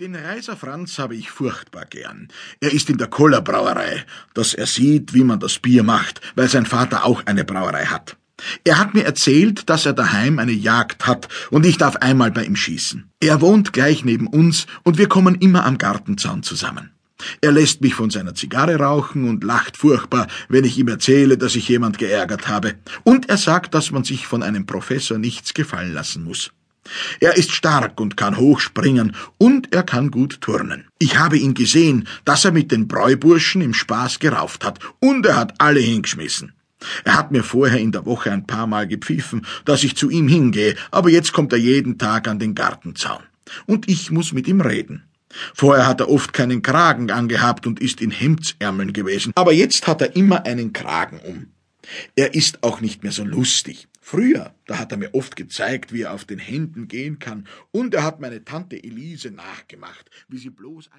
Den Reiser Franz habe ich furchtbar gern. Er ist in der Kollerbrauerei, dass er sieht, wie man das Bier macht, weil sein Vater auch eine Brauerei hat. Er hat mir erzählt, dass er daheim eine Jagd hat und ich darf einmal bei ihm schießen. Er wohnt gleich neben uns und wir kommen immer am Gartenzaun zusammen. Er lässt mich von seiner Zigarre rauchen und lacht furchtbar, wenn ich ihm erzähle, dass ich jemand geärgert habe. Und er sagt, dass man sich von einem Professor nichts gefallen lassen muss. Er ist stark und kann hochspringen und er kann gut turnen. Ich habe ihn gesehen, dass er mit den Bräuburschen im Spaß gerauft hat und er hat alle hingeschmissen. Er hat mir vorher in der Woche ein paar Mal gepfiffen, dass ich zu ihm hingehe, aber jetzt kommt er jeden Tag an den Gartenzaun. Und ich muss mit ihm reden. Vorher hat er oft keinen Kragen angehabt und ist in Hemdsärmeln gewesen, aber jetzt hat er immer einen Kragen um. Er ist auch nicht mehr so lustig. Früher, da hat er mir oft gezeigt, wie er auf den Händen gehen kann, und er hat meine Tante Elise nachgemacht, wie sie bloß ein